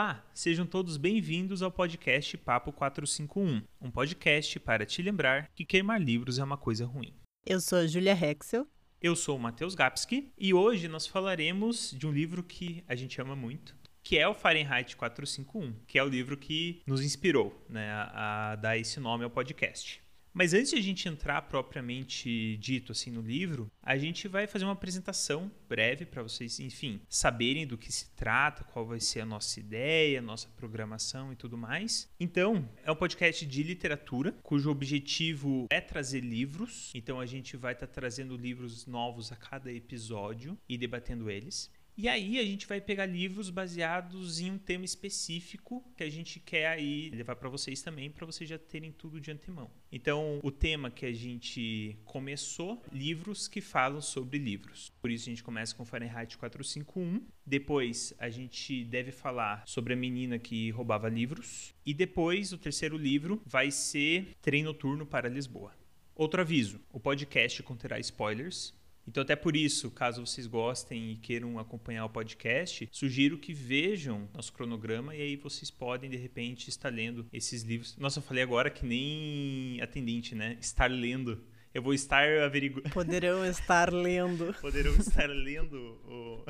Olá, sejam todos bem-vindos ao podcast Papo 451, um podcast para te lembrar que queimar livros é uma coisa ruim. Eu sou a Julia Hexel. Eu sou o Matheus Gapski e hoje nós falaremos de um livro que a gente ama muito, que é o Fahrenheit 451, que é o livro que nos inspirou né, a dar esse nome ao podcast. Mas antes de a gente entrar propriamente dito assim no livro, a gente vai fazer uma apresentação breve para vocês, enfim, saberem do que se trata, qual vai ser a nossa ideia, nossa programação e tudo mais. Então, é um podcast de literatura, cujo objetivo é trazer livros. Então, a gente vai estar tá trazendo livros novos a cada episódio e debatendo eles. E aí a gente vai pegar livros baseados em um tema específico que a gente quer aí levar para vocês também, para vocês já terem tudo de antemão. Então, o tema que a gente começou, livros que falam sobre livros. Por isso a gente começa com Fahrenheit 451. Depois a gente deve falar sobre a menina que roubava livros. E depois o terceiro livro vai ser Trem Noturno para Lisboa. Outro aviso: o podcast conterá spoilers, então, até por isso, caso vocês gostem e queiram acompanhar o podcast, sugiro que vejam nosso cronograma e aí vocês podem, de repente, estar lendo esses livros. Nossa, eu falei agora que nem atendente, né? Estar lendo. Eu vou estar averiguando. Poderão estar lendo. Poderão estar lendo o.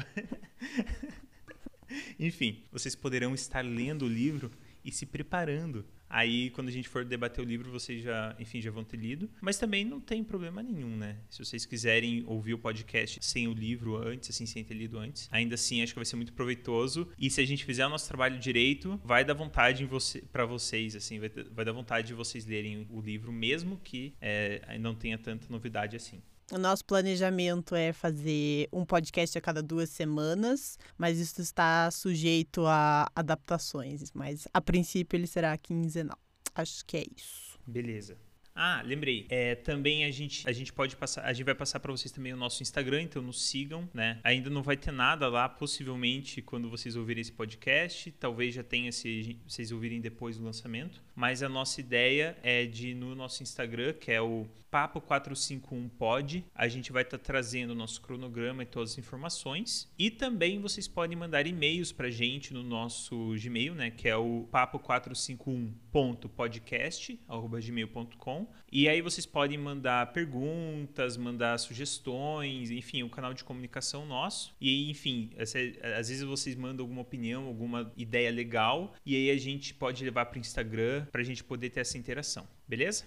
Enfim, vocês poderão estar lendo o livro e se preparando Aí, quando a gente for debater o livro, vocês já, enfim, já vão ter lido. Mas também não tem problema nenhum, né? Se vocês quiserem ouvir o podcast sem o livro antes, assim, sem ter lido antes, ainda assim acho que vai ser muito proveitoso. E se a gente fizer o nosso trabalho direito, vai dar vontade você, para vocês, assim, vai, vai dar vontade de vocês lerem o livro, mesmo que é, não tenha tanta novidade assim. O nosso planejamento é fazer um podcast a cada duas semanas, mas isso está sujeito a adaptações. Mas a princípio ele será quinzenal. Acho que é isso. Beleza. Ah, lembrei. É, também a gente, a gente pode passar, a gente vai passar para vocês também o nosso Instagram, então nos sigam, né? Ainda não vai ter nada lá, possivelmente quando vocês ouvirem esse podcast, talvez já tenha se vocês ouvirem depois do lançamento, mas a nossa ideia é de no nosso Instagram, que é o Papo 451 Pod, a gente vai estar tá trazendo o nosso cronograma e todas as informações. E também vocês podem mandar e-mails para gente no nosso Gmail, né? Que é o papo451.podcast@gmail.com. E aí vocês podem mandar perguntas, mandar sugestões, enfim, o um canal de comunicação nosso. E enfim, essa, às vezes vocês mandam alguma opinião, alguma ideia legal, e aí a gente pode levar para o Instagram para a gente poder ter essa interação. Beleza?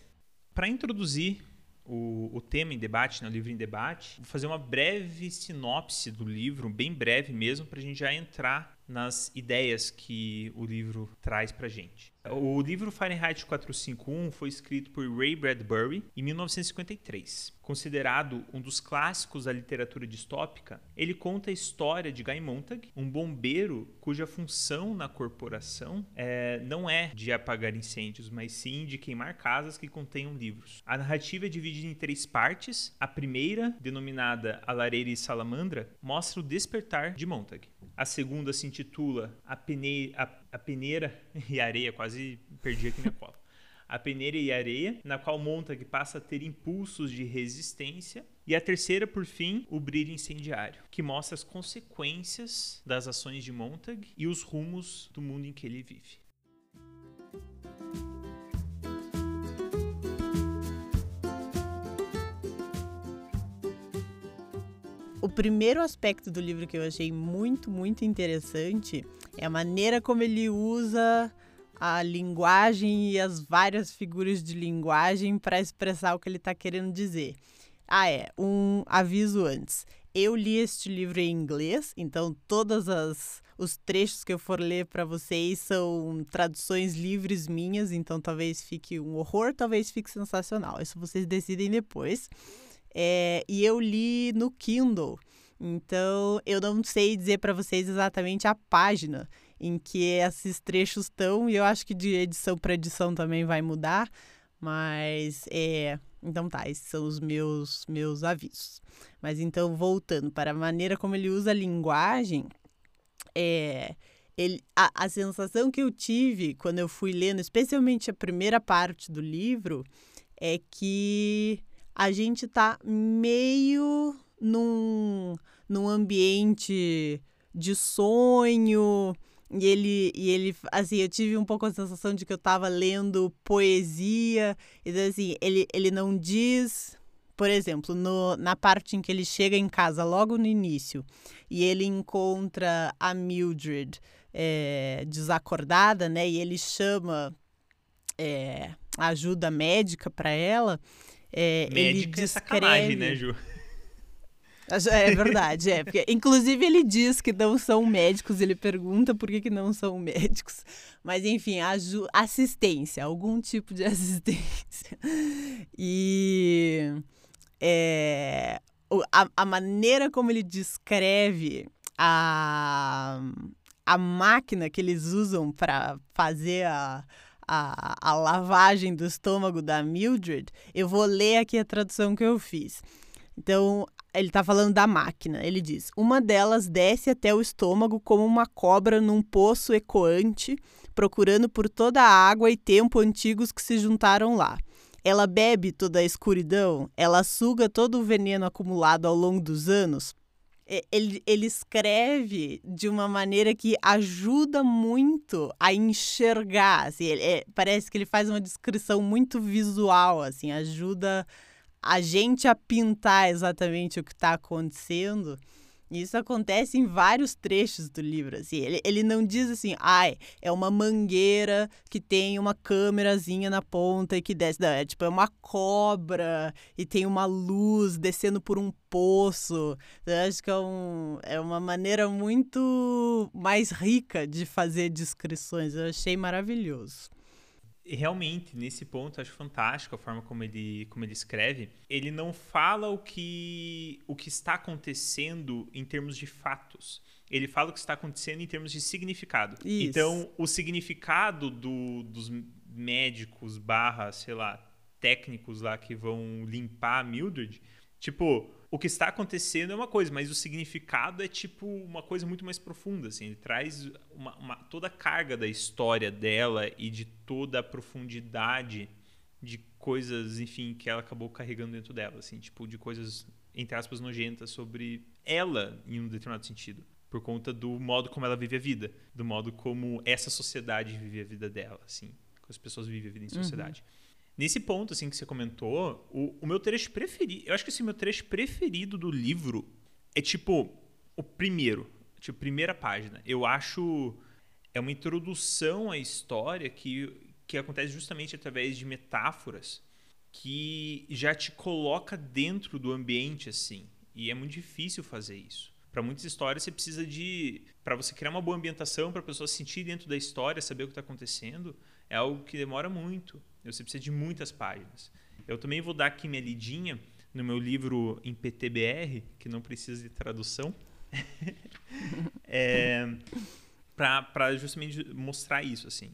Para introduzir o, o tema em debate, né, o livro em debate, vou fazer uma breve sinopse do livro, bem breve mesmo, para a gente já entrar nas ideias que o livro traz para gente. O livro Fahrenheit 451 foi escrito por Ray Bradbury em 1953. Considerado um dos clássicos da literatura distópica, ele conta a história de Guy Montag, um bombeiro cuja função na corporação é, não é de apagar incêndios, mas sim de queimar casas que contenham livros. A narrativa é dividida em três partes. A primeira, denominada A Lareira e Salamandra, mostra o despertar de Montag. A segunda se intitula A, a, a Peneira e Areia, quase perdi aqui minha cola. A Peneira e Areia, na qual Montag passa a ter impulsos de resistência. E a terceira, por fim, o Brilho Incendiário, que mostra as consequências das ações de Montag e os rumos do mundo em que ele vive. O primeiro aspecto do livro que eu achei muito, muito interessante é a maneira como ele usa a linguagem e as várias figuras de linguagem para expressar o que ele está querendo dizer. Ah, é, um aviso antes. Eu li este livro em inglês, então todos os trechos que eu for ler para vocês são traduções livres minhas, então talvez fique um horror, talvez fique sensacional. Isso vocês decidem depois. É, e eu li no Kindle. Então, eu não sei dizer para vocês exatamente a página em que esses trechos estão, e eu acho que de edição para edição também vai mudar, mas é. Então tá, esses são os meus, meus avisos. Mas então, voltando para a maneira como ele usa a linguagem, é, ele, a, a sensação que eu tive quando eu fui lendo, especialmente a primeira parte do livro, é que a gente tá meio num, num ambiente de sonho, E ele, e ele, assim, eu tive um pouco a sensação de que eu estava lendo poesia. Então, assim, ele, ele não diz. Por exemplo, no, na parte em que ele chega em casa, logo no início, e ele encontra a Mildred é, desacordada, né? E ele chama é, ajuda médica para ela. É, Médica ele é descreve... sacanagem, né, Ju? É verdade, é. Porque, inclusive, ele diz que não são médicos, ele pergunta por que, que não são médicos. Mas, enfim, assistência, algum tipo de assistência. E é, a, a maneira como ele descreve a, a máquina que eles usam para fazer a, a, a lavagem do estômago da Mildred, eu vou ler aqui a tradução que eu fiz. Então, ele está falando da máquina. Ele diz: Uma delas desce até o estômago como uma cobra num poço ecoante, procurando por toda a água e tempo antigos que se juntaram lá. Ela bebe toda a escuridão, ela suga todo o veneno acumulado ao longo dos anos. Ele, ele escreve de uma maneira que ajuda muito a enxergar. Assim, ele, é, parece que ele faz uma descrição muito visual, assim, ajuda a gente a pintar exatamente o que está acontecendo. Isso acontece em vários trechos do livro. Assim. Ele, ele não diz assim, ai, é uma mangueira que tem uma câmerazinha na ponta e que desce. Não, é tipo, é uma cobra e tem uma luz descendo por um poço. Eu acho que é, um, é uma maneira muito mais rica de fazer descrições. Eu achei maravilhoso realmente, nesse ponto, acho fantástico a forma como ele, como ele escreve. Ele não fala o que, o que está acontecendo em termos de fatos. Ele fala o que está acontecendo em termos de significado. Isso. Então, o significado do, dos médicos barra, sei lá, técnicos lá que vão limpar a Mildred, tipo, o que está acontecendo é uma coisa, mas o significado é tipo uma coisa muito mais profunda, assim. Ele traz uma, uma, toda a carga da história dela e de toda a profundidade de coisas, enfim, que ela acabou carregando dentro dela, assim, tipo de coisas entre aspas nojentas sobre ela em um determinado sentido, por conta do modo como ela vive a vida, do modo como essa sociedade vive a vida dela, assim, como as pessoas vivem a vida em uhum. sociedade. Uhum. Nesse ponto, assim, que você comentou, o, o meu trecho preferido. Eu acho que assim, meu trecho preferido do livro é tipo o primeiro. Tipo, primeira página. Eu acho. É uma introdução à história que, que acontece justamente através de metáforas que já te coloca dentro do ambiente, assim. E é muito difícil fazer isso. Para muitas histórias, você precisa de. Para você criar uma boa ambientação, para a pessoa se sentir dentro da história, saber o que está acontecendo, é algo que demora muito. Você precisa de muitas páginas. Eu também vou dar aqui minha lidinha no meu livro em PTBR, que não precisa de tradução, é, para justamente mostrar isso. assim.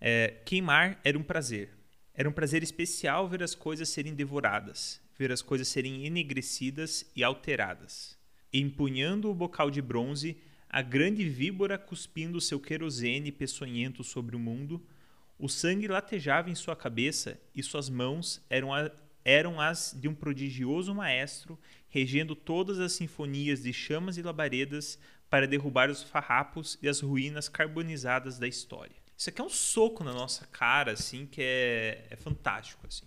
É, queimar era um prazer. Era um prazer especial ver as coisas serem devoradas, ver as coisas serem enegrecidas e alteradas. Empunhando o bocal de bronze, a grande víbora cuspindo seu querosene peçonhento sobre o mundo, o sangue latejava em sua cabeça e suas mãos eram, a, eram as de um prodigioso maestro, regendo todas as sinfonias de chamas e labaredas para derrubar os farrapos e as ruínas carbonizadas da história. Isso aqui é um soco na nossa cara, assim, que é, é fantástico, assim.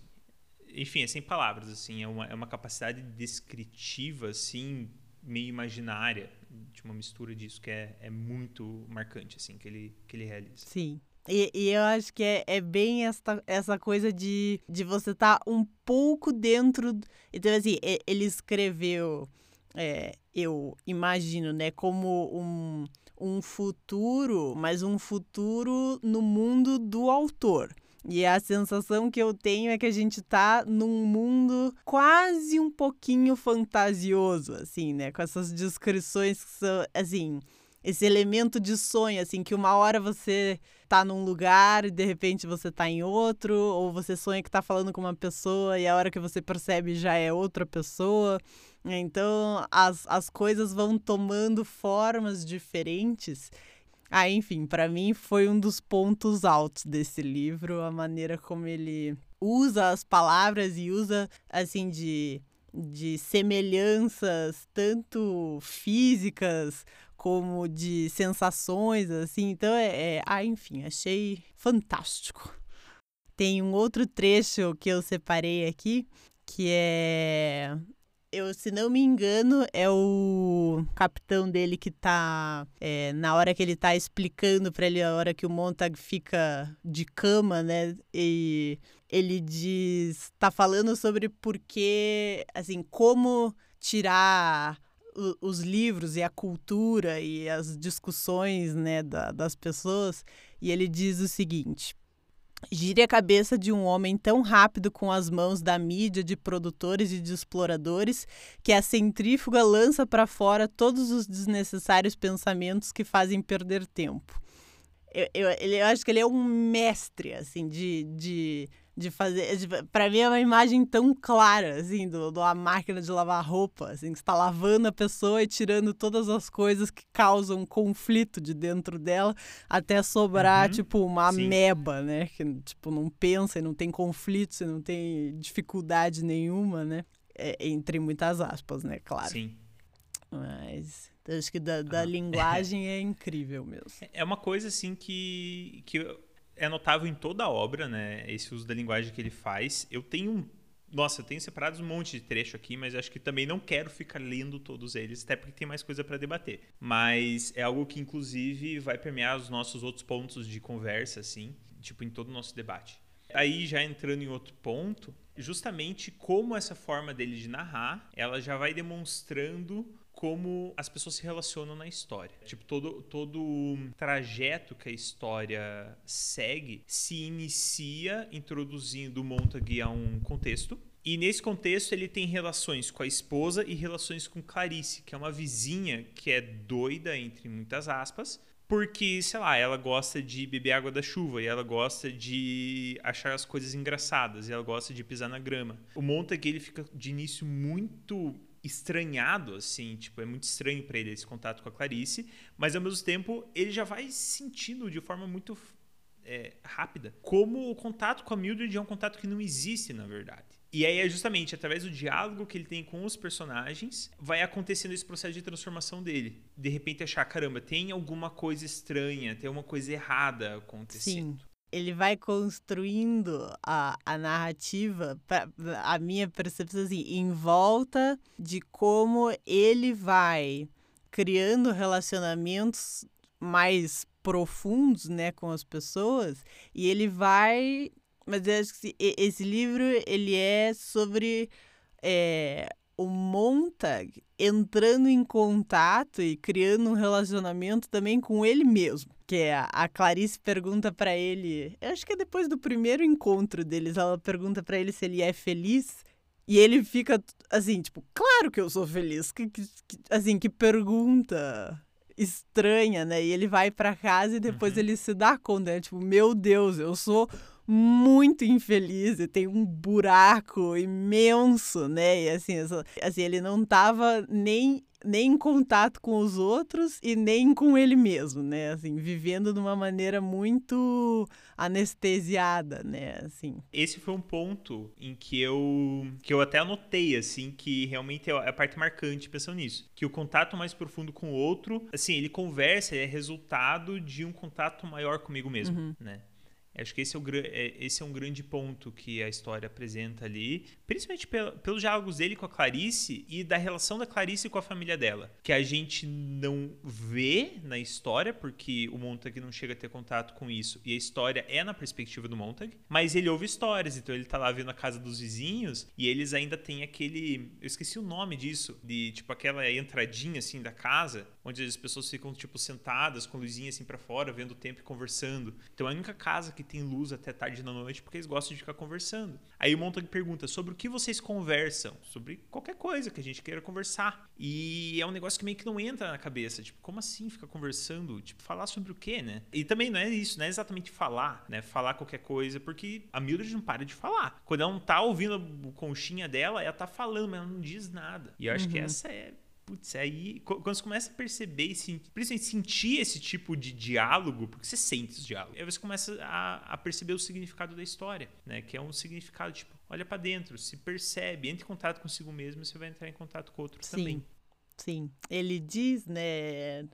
Enfim, é sem palavras, assim, é uma, é uma capacidade descritiva, assim, meio imaginária, de uma mistura disso que é, é muito marcante, assim, que ele, que ele realiza. Sim. E, e, eu acho que é, é bem essa, essa coisa de, de você estar tá um pouco dentro. Então, assim, ele escreveu, é, eu imagino, né, como um, um futuro, mas um futuro no mundo do autor. E a sensação que eu tenho é que a gente tá num mundo quase um pouquinho fantasioso, assim, né? Com essas descrições que são, assim, esse elemento de sonho, assim, que uma hora você tá num lugar e de repente você tá em outro, ou você sonha que tá falando com uma pessoa e a hora que você percebe já é outra pessoa. Então as, as coisas vão tomando formas diferentes. Ah, enfim, para mim foi um dos pontos altos desse livro, a maneira como ele usa as palavras e usa, assim, de de semelhanças tanto físicas como de sensações, assim. Então, é, é, ah, enfim, achei fantástico. Tem um outro trecho que eu separei aqui, que é eu, se não me engano, é o capitão dele que tá. É, na hora que ele tá explicando para ele, a hora que o Montag fica de cama, né? E ele diz. tá falando sobre por que. Assim, como tirar os livros e a cultura e as discussões né, da, das pessoas. E ele diz o seguinte: Gire a cabeça de um homem tão rápido com as mãos da mídia, de produtores e de exploradores, que a centrífuga lança para fora todos os desnecessários pensamentos que fazem perder tempo. Eu, eu, eu acho que ele é um mestre, assim, de, de de fazer. para mim é uma imagem tão clara, assim, do, do a máquina de lavar roupa, assim, que está lavando a pessoa e tirando todas as coisas que causam conflito de dentro dela, até sobrar, uhum. tipo, uma Sim. ameba, né? Que, tipo, não pensa e não tem conflito, e não tem dificuldade nenhuma, né? É, entre muitas aspas, né? Claro. Sim. Mas. Acho que da, da ah. linguagem é incrível mesmo. É uma coisa assim que, que é notável em toda a obra, né? Esse uso da linguagem que ele faz. Eu tenho nossa, eu tenho separado um monte de trecho aqui, mas acho que também não quero ficar lendo todos eles, até porque tem mais coisa para debater. Mas é algo que, inclusive, vai permear os nossos outros pontos de conversa, assim, tipo, em todo o nosso debate. Aí, já entrando em outro ponto, justamente como essa forma dele de narrar, ela já vai demonstrando como as pessoas se relacionam na história. Tipo, todo, todo o trajeto que a história segue se inicia introduzindo o Montague a um contexto. E nesse contexto ele tem relações com a esposa e relações com Clarice, que é uma vizinha que é doida, entre muitas aspas, porque, sei lá, ela gosta de beber água da chuva e ela gosta de achar as coisas engraçadas e ela gosta de pisar na grama. O Montague ele fica de início muito estranhado, assim, tipo, é muito estranho para ele esse contato com a Clarice, mas ao mesmo tempo ele já vai sentindo de forma muito é, rápida como o contato com a Mildred é um contato que não existe, na verdade. E aí é justamente através do diálogo que ele tem com os personagens, vai acontecendo esse processo de transformação dele. De repente achar, caramba, tem alguma coisa estranha, tem alguma coisa errada acontecendo. Sim ele vai construindo a, a narrativa, pra, a minha percepção assim, em volta de como ele vai criando relacionamentos mais profundos, né, com as pessoas, e ele vai, mas eu acho que esse livro ele é sobre é, o Montag entrando em contato e criando um relacionamento também com ele mesmo. Que é a Clarice pergunta para ele, eu acho que é depois do primeiro encontro deles, ela pergunta para ele se ele é feliz. E ele fica assim, tipo, claro que eu sou feliz. Que, que, assim, que pergunta estranha, né? E ele vai para casa e depois uhum. ele se dá conta, né? Tipo, meu Deus, eu sou muito infeliz e tem um buraco imenso, né? E assim, assim ele não estava nem nem em contato com os outros e nem com ele mesmo, né? Assim, vivendo de uma maneira muito anestesiada, né? Assim. Esse foi um ponto em que eu que eu até anotei assim que realmente é a parte marcante pensando nisso, que o contato mais profundo com o outro, assim, ele conversa, é resultado de um contato maior comigo mesmo, uhum. né? Acho que esse é, o, é, esse é um grande ponto que a história apresenta ali, principalmente pelos diálogos dele com a Clarice e da relação da Clarice com a família dela, que a gente não vê na história, porque o Montag não chega a ter contato com isso, e a história é na perspectiva do Montag, mas ele ouve histórias, então ele tá lá vendo a casa dos vizinhos e eles ainda têm aquele. Eu esqueci o nome disso, de tipo aquela entradinha assim da casa, onde as pessoas ficam tipo sentadas com luzinha assim para fora, vendo o tempo e conversando. Então é a única casa que tem luz até tarde da noite porque eles gostam de ficar conversando. Aí o Montag pergunta sobre o que vocês conversam, sobre qualquer coisa que a gente queira conversar. E é um negócio que meio que não entra na cabeça, tipo, como assim ficar conversando? Tipo, falar sobre o quê, né? E também não é isso, não é exatamente falar, né? Falar qualquer coisa, porque a Mildred não para de falar. Quando ela não tá ouvindo a conchinha dela, ela tá falando, mas ela não diz nada. E eu acho uhum. que essa é Putz, aí quando você começa a perceber, principalmente sentir esse tipo de diálogo, porque você sente esse diálogo, aí você começa a, a, perceber o significado da história, né? Que é um significado tipo, olha para dentro, se percebe, entre em contato consigo mesmo, você vai entrar em contato com outro Sim. também. Sim, ele diz, né,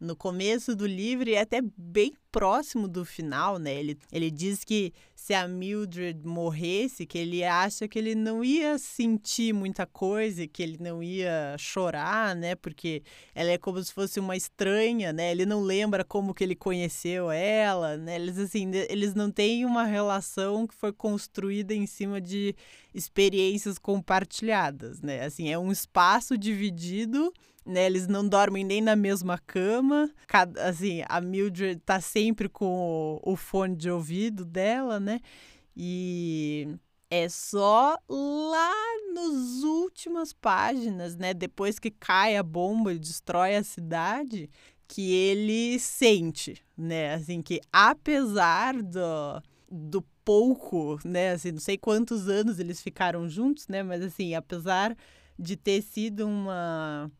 no começo do livro e até bem próximo do final, né? Ele, ele diz que se a Mildred morresse, que ele acha que ele não ia sentir muita coisa, que ele não ia chorar, né? Porque ela é como se fosse uma estranha, né? Ele não lembra como que ele conheceu ela, né? Eles assim, eles não têm uma relação que foi construída em cima de experiências compartilhadas, né? Assim, é um espaço dividido né? Eles não dormem nem na mesma cama. Cada, assim, a Mildred tá sempre com o, o fone de ouvido dela, né? E é só lá nas últimas páginas, né? Depois que cai a bomba e destrói a cidade, que ele sente, né? Assim, que apesar do, do pouco, né? Assim, não sei quantos anos eles ficaram juntos, né? Mas assim, apesar de ter sido uma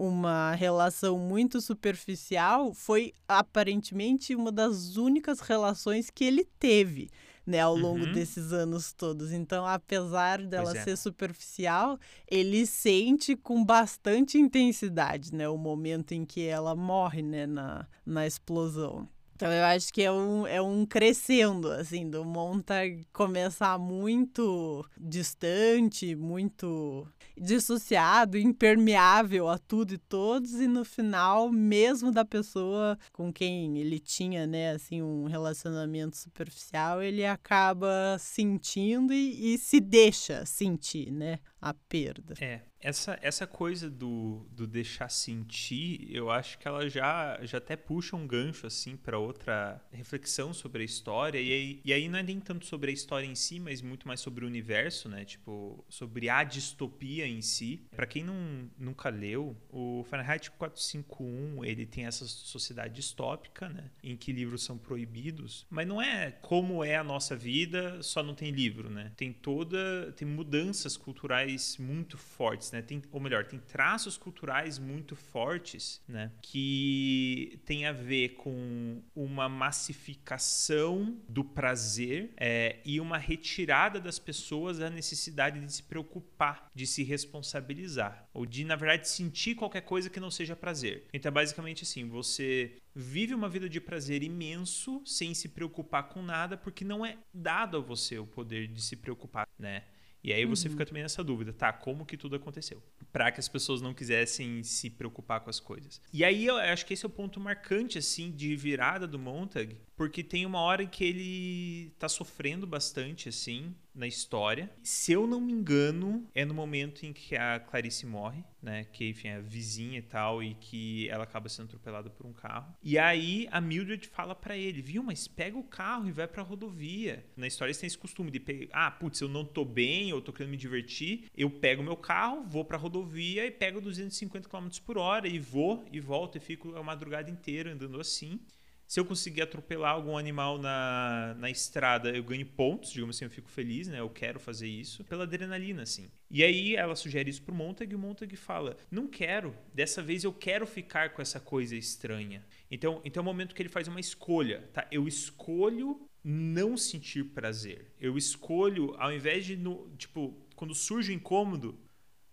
uma relação muito superficial, foi aparentemente uma das únicas relações que ele teve, né, ao longo uhum. desses anos todos. Então, apesar dela é. ser superficial, ele sente com bastante intensidade, né, o momento em que ela morre, né, na, na explosão. Então eu acho que é um, é um crescendo, assim, do Montag começar muito distante, muito dissociado, impermeável a tudo e todos, e no final, mesmo da pessoa com quem ele tinha, né, assim, um relacionamento superficial, ele acaba sentindo e, e se deixa sentir, né, a perda. É, essa, essa coisa do, do deixar sentir, eu acho que ela já, já até puxa um gancho assim para outra reflexão sobre a história. E aí, e aí não é nem tanto sobre a história em si, mas muito mais sobre o universo, né? Tipo, sobre a distopia em si. Para quem não, nunca leu, o Fahrenheit 451, ele tem essa sociedade distópica, né? Em que livros são proibidos. Mas não é como é a nossa vida, só não tem livro, né? Tem toda. tem mudanças culturais muito fortes né? Tem, ou melhor, tem traços culturais muito fortes, né? Que tem a ver com uma massificação do prazer é, e uma retirada das pessoas da necessidade de se preocupar, de se responsabilizar ou de, na verdade, sentir qualquer coisa que não seja prazer. Então, é basicamente assim, você vive uma vida de prazer imenso sem se preocupar com nada, porque não é dado a você o poder de se preocupar, né? E aí você uhum. fica também nessa dúvida, tá? Como que tudo aconteceu? Para que as pessoas não quisessem se preocupar com as coisas. E aí eu acho que esse é o ponto marcante, assim, de virada do Montag, porque tem uma hora em que ele tá sofrendo bastante, assim, na história. Se eu não me engano, é no momento em que a Clarice morre, né? Que, enfim, é a vizinha e tal, e que ela acaba sendo atropelada por um carro. E aí a Mildred fala para ele, viu, mas pega o carro e vai pra rodovia. Na história eles têm esse costume de pegar, ah, putz, eu não tô bem, eu tô querendo me divertir, eu pego meu carro, vou pra rodovia e pego 250 km por hora e vou e volto e fico a madrugada inteira andando assim se eu conseguir atropelar algum animal na, na estrada, eu ganho pontos, digamos assim, eu fico feliz, né? Eu quero fazer isso pela adrenalina, assim. E aí ela sugere isso pro Montag e o Montag fala: "Não quero, dessa vez eu quero ficar com essa coisa estranha". Então, então é o momento que ele faz uma escolha, tá? Eu escolho não sentir prazer. Eu escolho ao invés de no, tipo, quando surge o incômodo,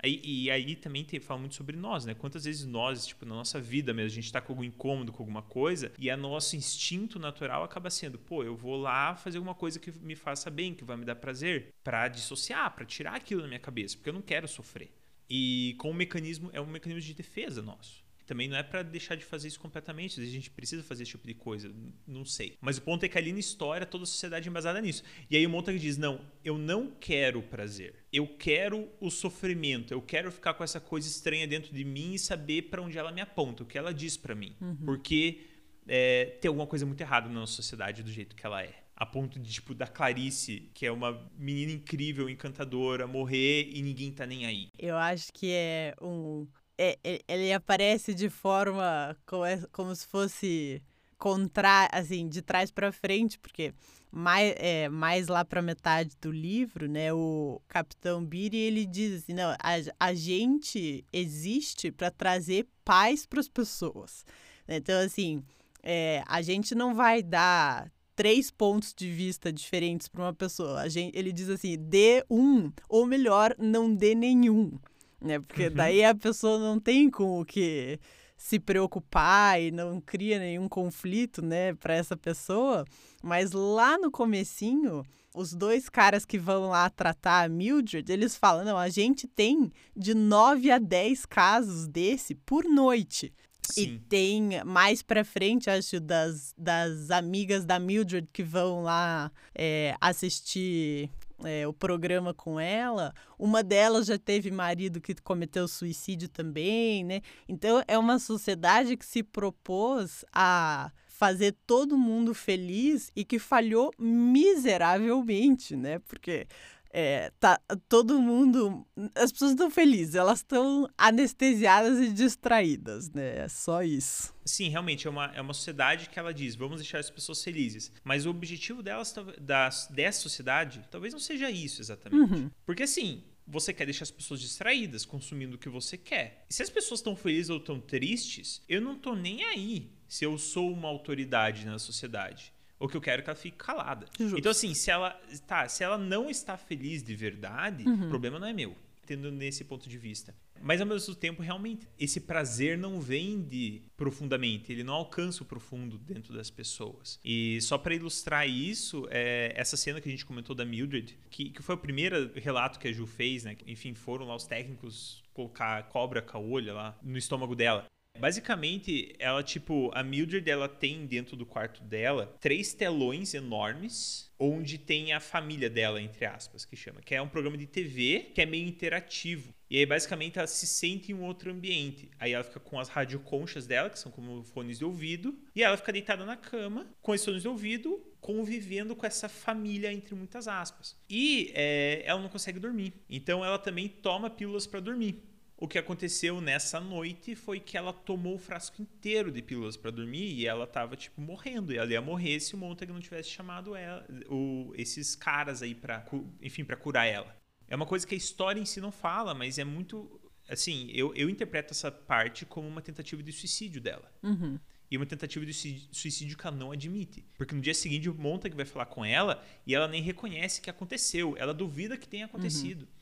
Aí, e aí também tem, fala muito sobre nós, né? Quantas vezes nós, tipo, na nossa vida mesmo, a gente tá com algum incômodo com alguma coisa e a nosso instinto natural acaba sendo, pô, eu vou lá fazer alguma coisa que me faça bem, que vai me dar prazer, para dissociar, para tirar aquilo da minha cabeça, porque eu não quero sofrer. E com o mecanismo, é um mecanismo de defesa nosso também não é para deixar de fazer isso completamente. A gente precisa fazer esse tipo de coisa, não sei. Mas o ponto é que ali na história toda a sociedade é embasada nisso. E aí o Montag diz: "Não, eu não quero prazer. Eu quero o sofrimento. Eu quero ficar com essa coisa estranha dentro de mim e saber para onde ela me aponta, o que ela diz para mim. Uhum. Porque é, tem alguma coisa muito errada na nossa sociedade do jeito que ela é a ponto de, tipo, da Clarice, que é uma menina incrível, encantadora, morrer e ninguém tá nem aí. Eu acho que é um, é, é, ele aparece de forma como, é, como se fosse contra, assim, de trás para frente, porque mais, é, mais lá para metade do livro, né, o Capitão Biri ele diz assim, não, a, a gente existe para trazer paz para as pessoas. Então, assim, é, a gente não vai dar três pontos de vista diferentes para uma pessoa. A gente, ele diz assim: dê um, ou melhor, não dê nenhum. Né? Porque uhum. daí a pessoa não tem com o que se preocupar e não cria nenhum conflito, né, para essa pessoa. Mas lá no comecinho, os dois caras que vão lá tratar a Mildred, eles falam: não, a gente tem de 9 a 10 casos desse por noite. Sim. E tem mais pra frente, acho, das, das amigas da Mildred que vão lá é, assistir é, o programa com ela. Uma delas já teve marido que cometeu suicídio também, né? Então é uma sociedade que se propôs a fazer todo mundo feliz e que falhou miseravelmente, né? Porque é, tá todo mundo. As pessoas estão felizes, elas estão anestesiadas e distraídas, né? É só isso. Sim, realmente, é uma, é uma sociedade que ela diz: vamos deixar as pessoas felizes. Mas o objetivo delas, da, dessa sociedade, talvez não seja isso exatamente. Uhum. Porque assim. Você quer deixar as pessoas distraídas, consumindo o que você quer. E se as pessoas estão felizes ou estão tristes, eu não tô nem aí se eu sou uma autoridade na sociedade. O que eu quero é que ela fique calada. Justo. Então, assim, se ela, tá, se ela não está feliz de verdade, uhum. o problema não é meu, tendo nesse ponto de vista. Mas, ao mesmo tempo, realmente, esse prazer não vem de profundamente, ele não alcança o profundo dentro das pessoas. E só para ilustrar isso, é essa cena que a gente comentou da Mildred, que, que foi o primeiro relato que a Ju fez, né? Enfim, foram lá os técnicos colocar cobra caolha lá no estômago dela. Basicamente, ela, tipo, a Mildred, ela tem dentro do quarto dela três telões enormes onde tem a família dela, entre aspas, que chama, que é um programa de TV que é meio interativo. E aí, basicamente, ela se sente em um outro ambiente. Aí ela fica com as radioconchas dela, que são como fones de ouvido, e ela fica deitada na cama, com esses fones de ouvido, convivendo com essa família, entre muitas aspas. E é, ela não consegue dormir. Então, ela também toma pílulas para dormir. O que aconteceu nessa noite foi que ela tomou o frasco inteiro de pílulas para dormir e ela tava, tipo, morrendo. E ela ia morrer se o Montag não tivesse chamado ela, o, esses caras aí para enfim, para curar ela. É uma coisa que a história em si não fala, mas é muito. Assim, eu, eu interpreto essa parte como uma tentativa de suicídio dela. Uhum. E uma tentativa de suicídio que ela não admite. Porque no dia seguinte o Montag vai falar com ela e ela nem reconhece que aconteceu. Ela duvida que tenha acontecido. Uhum.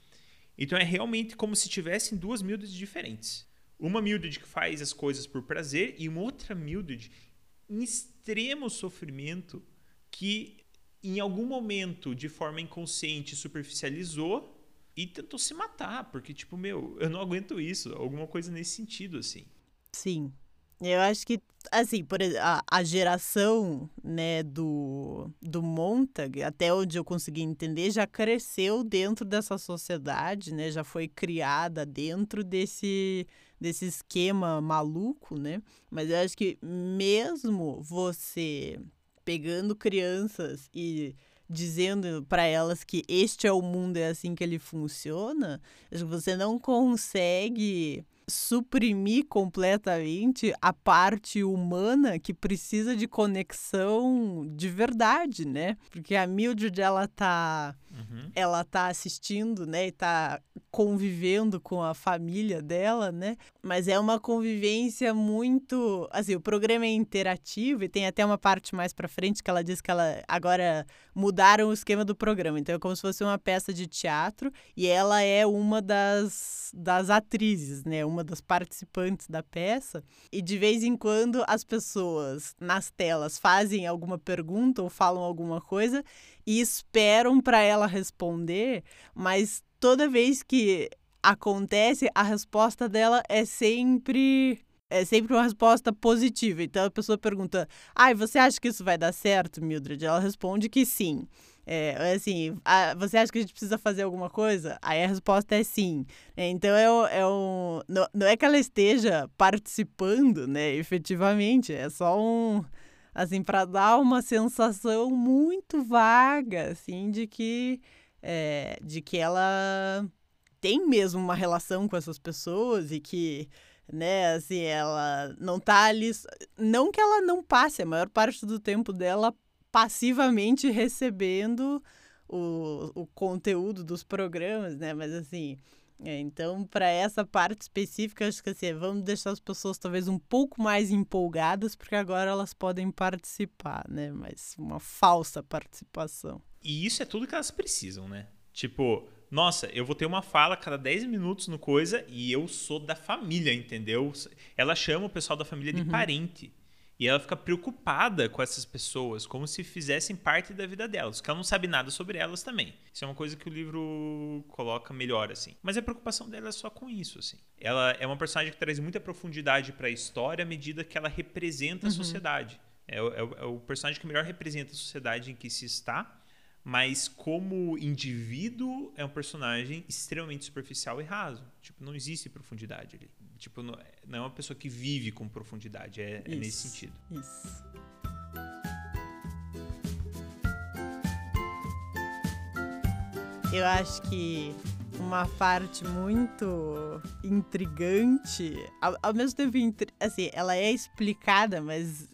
Então é realmente como se tivessem duas Mildred diferentes. Uma Mildred que faz as coisas por prazer e uma outra Mildred em extremo sofrimento que em algum momento de forma inconsciente superficializou e tentou se matar, porque tipo, meu, eu não aguento isso, alguma coisa nesse sentido assim. Sim. Eu acho que, assim, por a, a geração, né, do, do Montag, até onde eu consegui entender, já cresceu dentro dessa sociedade, né, já foi criada dentro desse, desse esquema maluco, né, mas eu acho que mesmo você pegando crianças e dizendo para elas que este é o mundo, é assim que ele funciona, você não consegue suprimir completamente a parte humana que precisa de conexão de verdade, né? Porque a Mildred ela tá uhum. ela tá assistindo, né, e tá convivendo com a família dela, né? Mas é uma convivência muito, assim, o programa é interativo e tem até uma parte mais para frente que ela diz que ela agora mudaram o esquema do programa. Então é como se fosse uma peça de teatro e ela é uma das das atrizes, né? Uma das participantes da peça. E de vez em quando as pessoas nas telas fazem alguma pergunta ou falam alguma coisa e esperam para ela responder, mas toda vez que acontece, a resposta dela é sempre é sempre uma resposta positiva. Então a pessoa pergunta: "Ai, ah, você acha que isso vai dar certo, Mildred?" Ela responde que sim. É, assim, ah, você acha que a gente precisa fazer alguma coisa? Aí a resposta é sim. É, então é, é um. Não, não é que ela esteja participando, né, efetivamente, é só um assim, para dar uma sensação muito vaga, assim, de que, é, de que ela tem mesmo uma relação com essas pessoas e que, né, assim, ela não tá ali. Não que ela não passe a maior parte do tempo dela passivamente recebendo o, o conteúdo dos programas, né, mas assim É, então, para essa parte específica, acho que assim, vamos deixar as pessoas talvez um pouco mais empolgadas, porque agora elas podem participar, né? Mas uma falsa participação. E isso é tudo que elas precisam, né? Tipo, nossa, eu vou ter uma fala cada 10 minutos no coisa e eu sou da família, entendeu? Ela chama o pessoal da família de uhum. parente. E ela fica preocupada com essas pessoas, como se fizessem parte da vida delas, que ela não sabe nada sobre elas também. Isso é uma coisa que o livro coloca melhor, assim. Mas a preocupação dela é só com isso, assim. Ela é uma personagem que traz muita profundidade para a história à medida que ela representa a uhum. sociedade. É, é, é o personagem que melhor representa a sociedade em que se está mas como indivíduo é um personagem extremamente superficial e raso. Tipo, não existe profundidade ali. Tipo, não, é uma pessoa que vive com profundidade, é, é nesse sentido. Isso. Eu acho que uma parte muito intrigante, ao, ao mesmo tempo, assim, ela é explicada, mas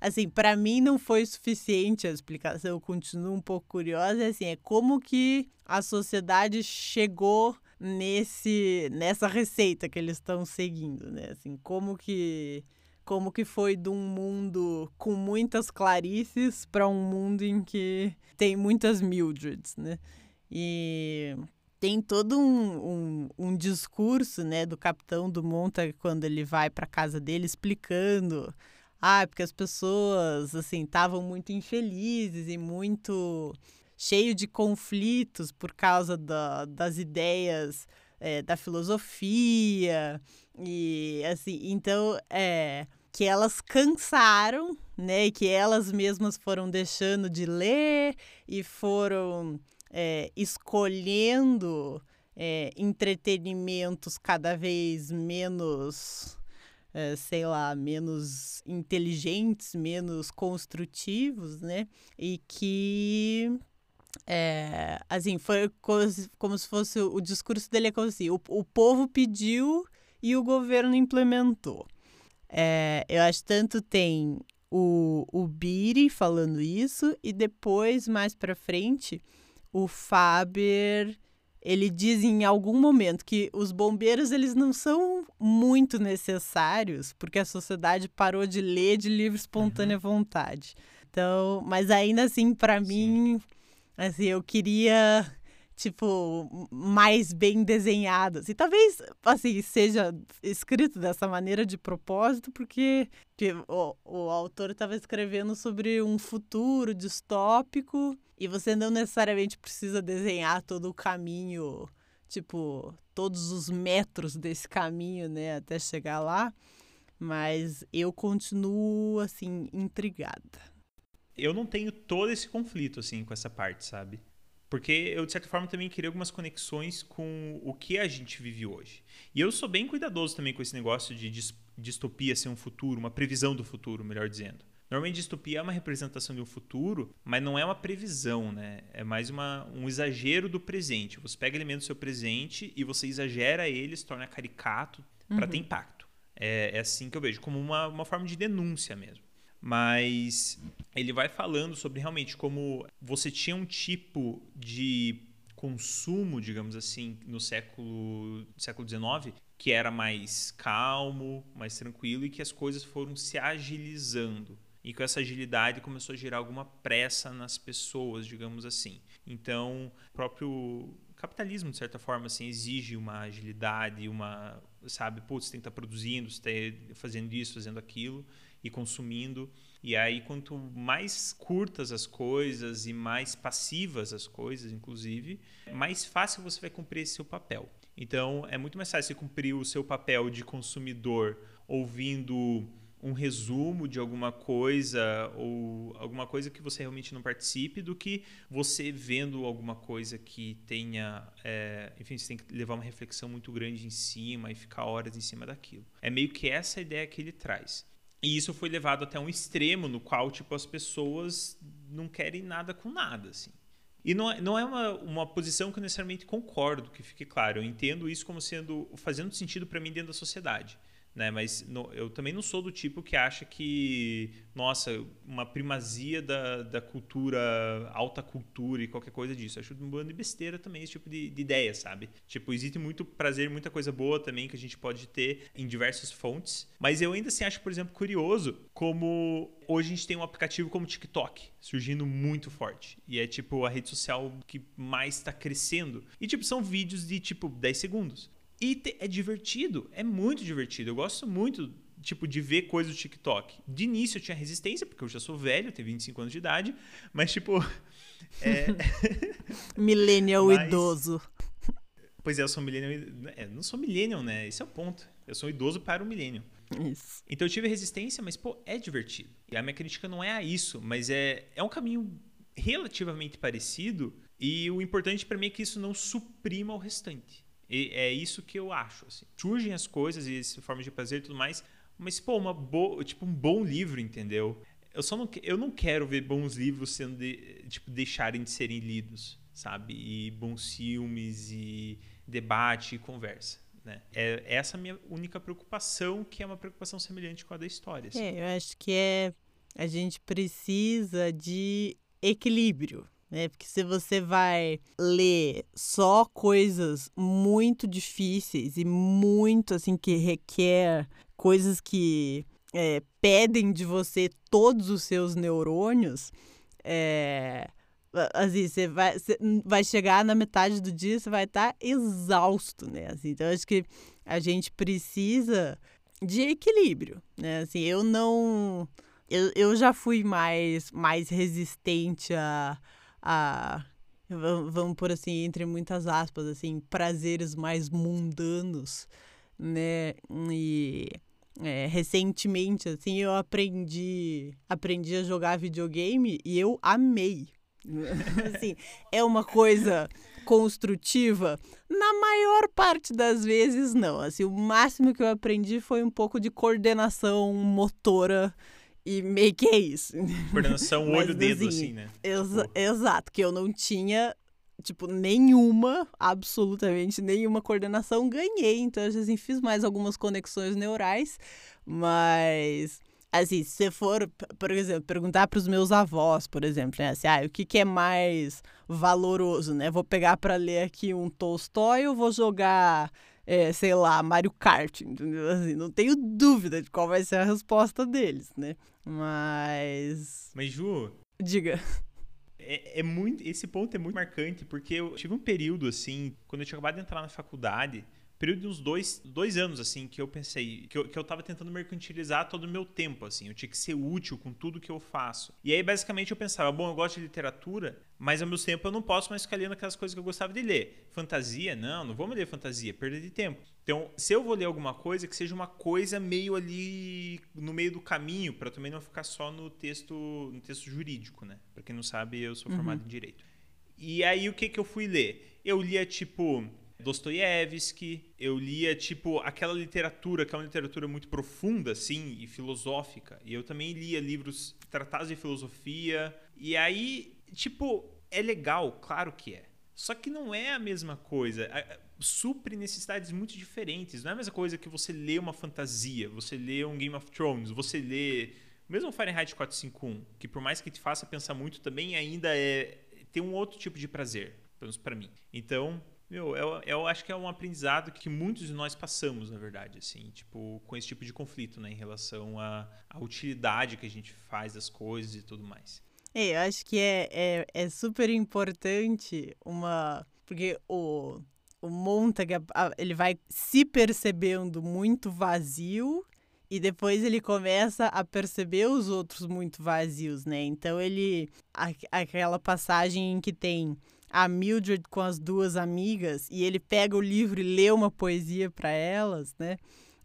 assim, para mim não foi suficiente a explicação, eu continuo um pouco curiosa, assim, é como que a sociedade chegou nesse nessa receita que eles estão seguindo, né? Assim, como que como que foi de um mundo com muitas Clarices para um mundo em que tem muitas Mildreds, né? E tem todo um, um, um, discurso né, do capitão do Monta quando ele vai para casa dele explicando ah, porque as pessoas, assim, estavam muito infelizes e muito cheio de conflitos por causa da, das ideias é, da filosofia e assim, então é que elas cansaram, né, que elas mesmas foram deixando de ler e foram é, escolhendo é, entretenimentos cada vez menos é, sei lá, menos inteligentes, menos construtivos, né? E que é, assim, foi como, como se fosse o discurso dele é como assim, o, o povo pediu e o governo implementou. É, eu acho tanto tem o, o Biri falando isso e depois, mais para frente, o Faber ele diz em algum momento que os bombeiros eles não são muito necessários porque a sociedade parou de ler de livre espontânea uhum. vontade. Então, mas ainda assim, para mim, assim, eu queria tipo mais bem desenhado. Assim, talvez assim seja escrito dessa maneira de propósito, porque o, o autor estava escrevendo sobre um futuro distópico e você não necessariamente precisa desenhar todo o caminho, tipo, todos os metros desse caminho, né, até chegar lá. Mas eu continuo, assim, intrigada. Eu não tenho todo esse conflito, assim, com essa parte, sabe? Porque eu, de certa forma, também queria algumas conexões com o que a gente vive hoje. E eu sou bem cuidadoso também com esse negócio de distopia ser um futuro, uma previsão do futuro, melhor dizendo. Normalmente distopia é uma representação de um futuro, mas não é uma previsão, né? É mais uma, um exagero do presente. Você pega elementos do seu presente e você exagera ele, se torna caricato uhum. para ter impacto. É, é, assim que eu vejo, como uma, uma forma de denúncia mesmo. Mas ele vai falando sobre realmente como você tinha um tipo de consumo, digamos assim, no século, século XIX, que era mais calmo, mais tranquilo e que as coisas foram se agilizando e com essa agilidade começou a gerar alguma pressa nas pessoas, digamos assim. Então, o próprio capitalismo, de certa forma, assim, exige uma agilidade, uma, sabe, putz, tem que estar produzindo, você está fazendo isso, fazendo aquilo e consumindo. E aí, quanto mais curtas as coisas e mais passivas as coisas, inclusive, mais fácil você vai cumprir esse seu papel. Então, é muito mais fácil você cumprir o seu papel de consumidor ouvindo um resumo de alguma coisa ou alguma coisa que você realmente não participe do que você vendo alguma coisa que tenha. É, enfim, você tem que levar uma reflexão muito grande em cima e ficar horas em cima daquilo. É meio que essa ideia que ele traz. E isso foi levado até um extremo no qual tipo, as pessoas não querem nada com nada. Assim. E não, é, não é uma, uma posição que eu necessariamente concordo, que fique claro. Eu entendo isso como sendo fazendo sentido para mim dentro da sociedade. Né? Mas no, eu também não sou do tipo que acha que, nossa, uma primazia da, da cultura, alta cultura e qualquer coisa disso. Acho um bando de besteira também esse tipo de, de, ideia, sabe? Tipo, existe muito prazer, muita coisa boa também que a gente pode ter em diversas fontes. Mas eu ainda assim acho, por exemplo, curioso como hoje a gente tem um aplicativo como TikTok surgindo muito forte. E é tipo a rede social que mais está crescendo. E tipo, são vídeos de tipo 10 segundos. E é divertido, é muito divertido. Eu gosto muito, tipo, de ver coisas do TikTok. De início eu tinha resistência, porque eu já sou velho, tenho 25 anos de idade, mas tipo. É... millennial mas... idoso. Pois é, eu sou millennial. É, não sou millennial, né? Esse é o ponto. Eu sou idoso para o millennial. Isso. Então eu tive resistência, mas, pô, é divertido. E a minha crítica não é a isso, mas é, é um caminho relativamente parecido. E o importante para mim é que isso não suprima o restante. E é isso que eu acho. Assim. Surgem as coisas e essa forma de prazer e tudo mais, mas, pô, uma tipo, um bom livro, entendeu? Eu só não, eu não quero ver bons livros sendo de, tipo, deixarem de serem lidos, sabe? E bons filmes e debate e conversa. Né? É essa a minha única preocupação, que é uma preocupação semelhante com a da história. Assim. É, eu acho que é a gente precisa de equilíbrio né? Porque se você vai ler só coisas muito difíceis e muito assim que requer coisas que é, pedem de você todos os seus neurônios, é, assim, você vai, você vai chegar na metade do dia, você vai estar tá exausto, né? Assim, então, acho que a gente precisa de equilíbrio, né? Assim, eu não... Eu, eu já fui mais, mais resistente a a vamos por assim entre muitas aspas assim prazeres mais mundanos né? E é, recentemente assim eu aprendi aprendi a jogar videogame e eu amei. Assim é uma coisa construtiva? Na maior parte das vezes não. Assim o máximo que eu aprendi foi um pouco de coordenação motora e meio que é isso. Coordenação olho-dedo, assim, assim, né? Exa exato, que eu não tinha, tipo, nenhuma, absolutamente nenhuma coordenação. Ganhei, então, assim, fiz mais algumas conexões neurais, mas... Assim, se você for, por exemplo, perguntar para os meus avós, por exemplo, né? Assim, ah, o que, que é mais valoroso, né? Vou pegar para ler aqui um Tolstói ou vou jogar é, sei lá, Mario Kart, entendeu? Assim, não tenho dúvida de qual vai ser a resposta deles, né? Mas. Mas, Ju. Diga. É, é, muito. Esse ponto é muito marcante, porque eu tive um período, assim, quando eu tinha acabado de entrar na faculdade, período de uns dois, dois anos, assim, que eu pensei, que eu, que eu tava tentando mercantilizar todo o meu tempo, assim, eu tinha que ser útil com tudo que eu faço. E aí, basicamente, eu pensava, bom, eu gosto de literatura, mas ao mesmo tempo eu não posso mais ficar lendo aquelas coisas que eu gostava de ler. Fantasia, não, não vou me ler fantasia, perda de tempo. Então, se eu vou ler alguma coisa, que seja uma coisa meio ali no meio do caminho, para também não ficar só no texto, no texto jurídico, né? Para quem não sabe, eu sou formado uhum. em direito. E aí o que que eu fui ler? Eu lia tipo Dostoiévski, eu lia tipo aquela literatura que é uma literatura muito profunda assim e filosófica. E eu também lia livros tratados de filosofia. E aí, tipo, é legal, claro que é. Só que não é a mesma coisa. Supre necessidades muito diferentes. Não é a mesma coisa que você lê uma fantasia, você lê um Game of Thrones, você lê mesmo Fahrenheit 451, que por mais que te faça pensar muito, também ainda é tem um outro tipo de prazer, pelo menos para mim. Então, meu, eu, eu acho que é um aprendizado que muitos de nós passamos, na verdade, assim, tipo, com esse tipo de conflito, né, em relação à, à utilidade que a gente faz das coisas e tudo mais. É, eu acho que é, é, é super importante uma. Porque o, o Montag, ele vai se percebendo muito vazio e depois ele começa a perceber os outros muito vazios, né? Então ele. aquela passagem em que tem a Mildred com as duas amigas e ele pega o livro e lê uma poesia para elas, né?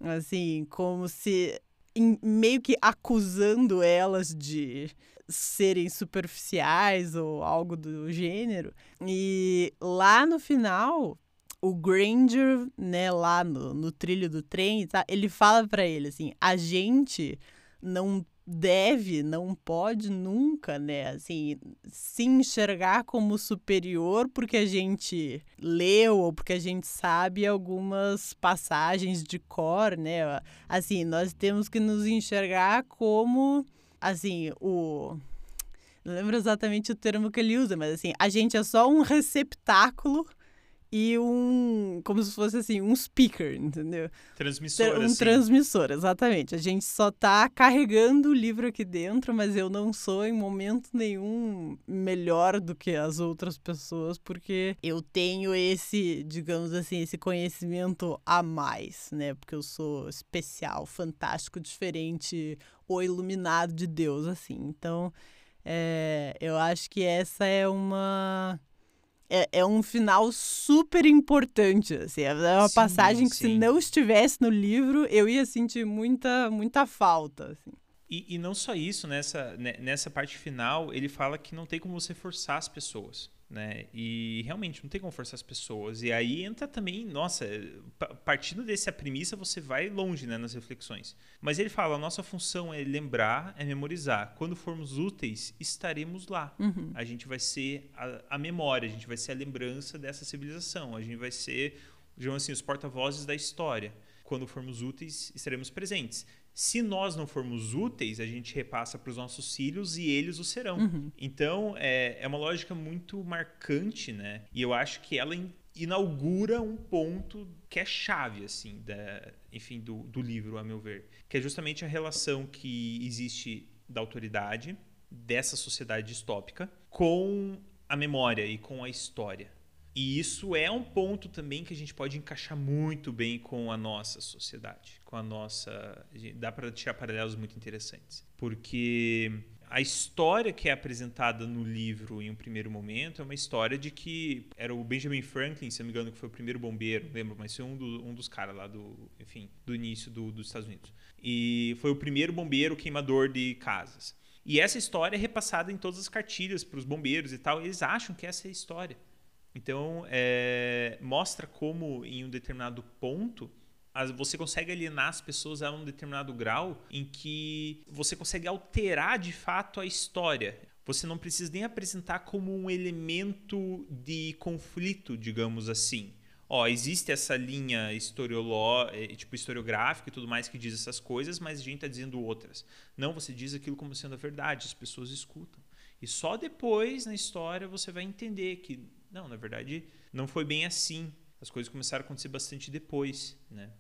Assim, como se em, meio que acusando elas de serem superficiais ou algo do gênero. E lá no final, o Granger, né, lá no, no trilho do trem, tá, ele fala para ele assim: a gente não deve, não pode nunca, né, assim, se enxergar como superior porque a gente leu ou porque a gente sabe algumas passagens de cor, né? Assim, nós temos que nos enxergar como, assim, o não lembro exatamente o termo que ele usa, mas assim, a gente é só um receptáculo e um. como se fosse assim, um speaker, entendeu? Transmissor. Um assim. transmissor, exatamente. A gente só tá carregando o livro aqui dentro, mas eu não sou em momento nenhum melhor do que as outras pessoas, porque eu tenho esse, digamos assim, esse conhecimento a mais, né? Porque eu sou especial, fantástico, diferente, o iluminado de Deus, assim. Então, é, eu acho que essa é uma é, é um final super importante. Assim, é uma sim, passagem que, sim. se não estivesse no livro, eu ia sentir muita, muita falta. Assim. E, e não só isso, nessa, nessa parte final, ele fala que não tem como você forçar as pessoas né? E realmente não tem como forçar as pessoas. E aí entra também, nossa, partindo dessa premissa, você vai longe né, nas reflexões. Mas ele fala: a nossa função é lembrar, é memorizar. Quando formos úteis, estaremos lá. Uhum. A gente vai ser a, a, memória, a gente vai ser a lembrança dessa civilização, a gente vai ser, digamos assim, os porta-vozes da história. Quando formos úteis, estaremos presentes. Se nós não formos úteis, a gente repassa para os nossos filhos e eles o serão. Uhum. Então, é, é uma lógica muito marcante, né? E eu acho que ela inaugura um ponto que é chave, assim, da, enfim, do, do livro, a meu ver. Que é justamente a relação que existe da autoridade, dessa sociedade distópica, com a memória e com a história. E isso é um ponto também que a gente pode encaixar muito bem com a nossa sociedade, com a nossa, dá para tirar paralelos muito interessantes, porque a história que é apresentada no livro em um primeiro momento é uma história de que era o Benjamin Franklin, se não me engano, que foi o primeiro bombeiro, lembro, mas foi um, do, um dos caras lá do, enfim, do início do, dos Estados Unidos. E foi o primeiro bombeiro queimador de casas. E essa história é repassada em todas as cartilhas para os bombeiros e tal. Eles acham que essa é a história. Então, é, mostra como em um determinado ponto você consegue alienar as pessoas a um determinado grau em que você consegue alterar de fato a história. Você não precisa nem apresentar como um elemento de conflito, digamos assim. Ó, existe essa linha historioló, é, tipo historiográfica e tudo mais que diz essas coisas, mas a gente está dizendo outras. Não, você diz aquilo como sendo a verdade, as pessoas escutam. E só depois na história você vai entender que não, na verdade, não foi bem assim. As coisas começaram a acontecer bastante depois, né?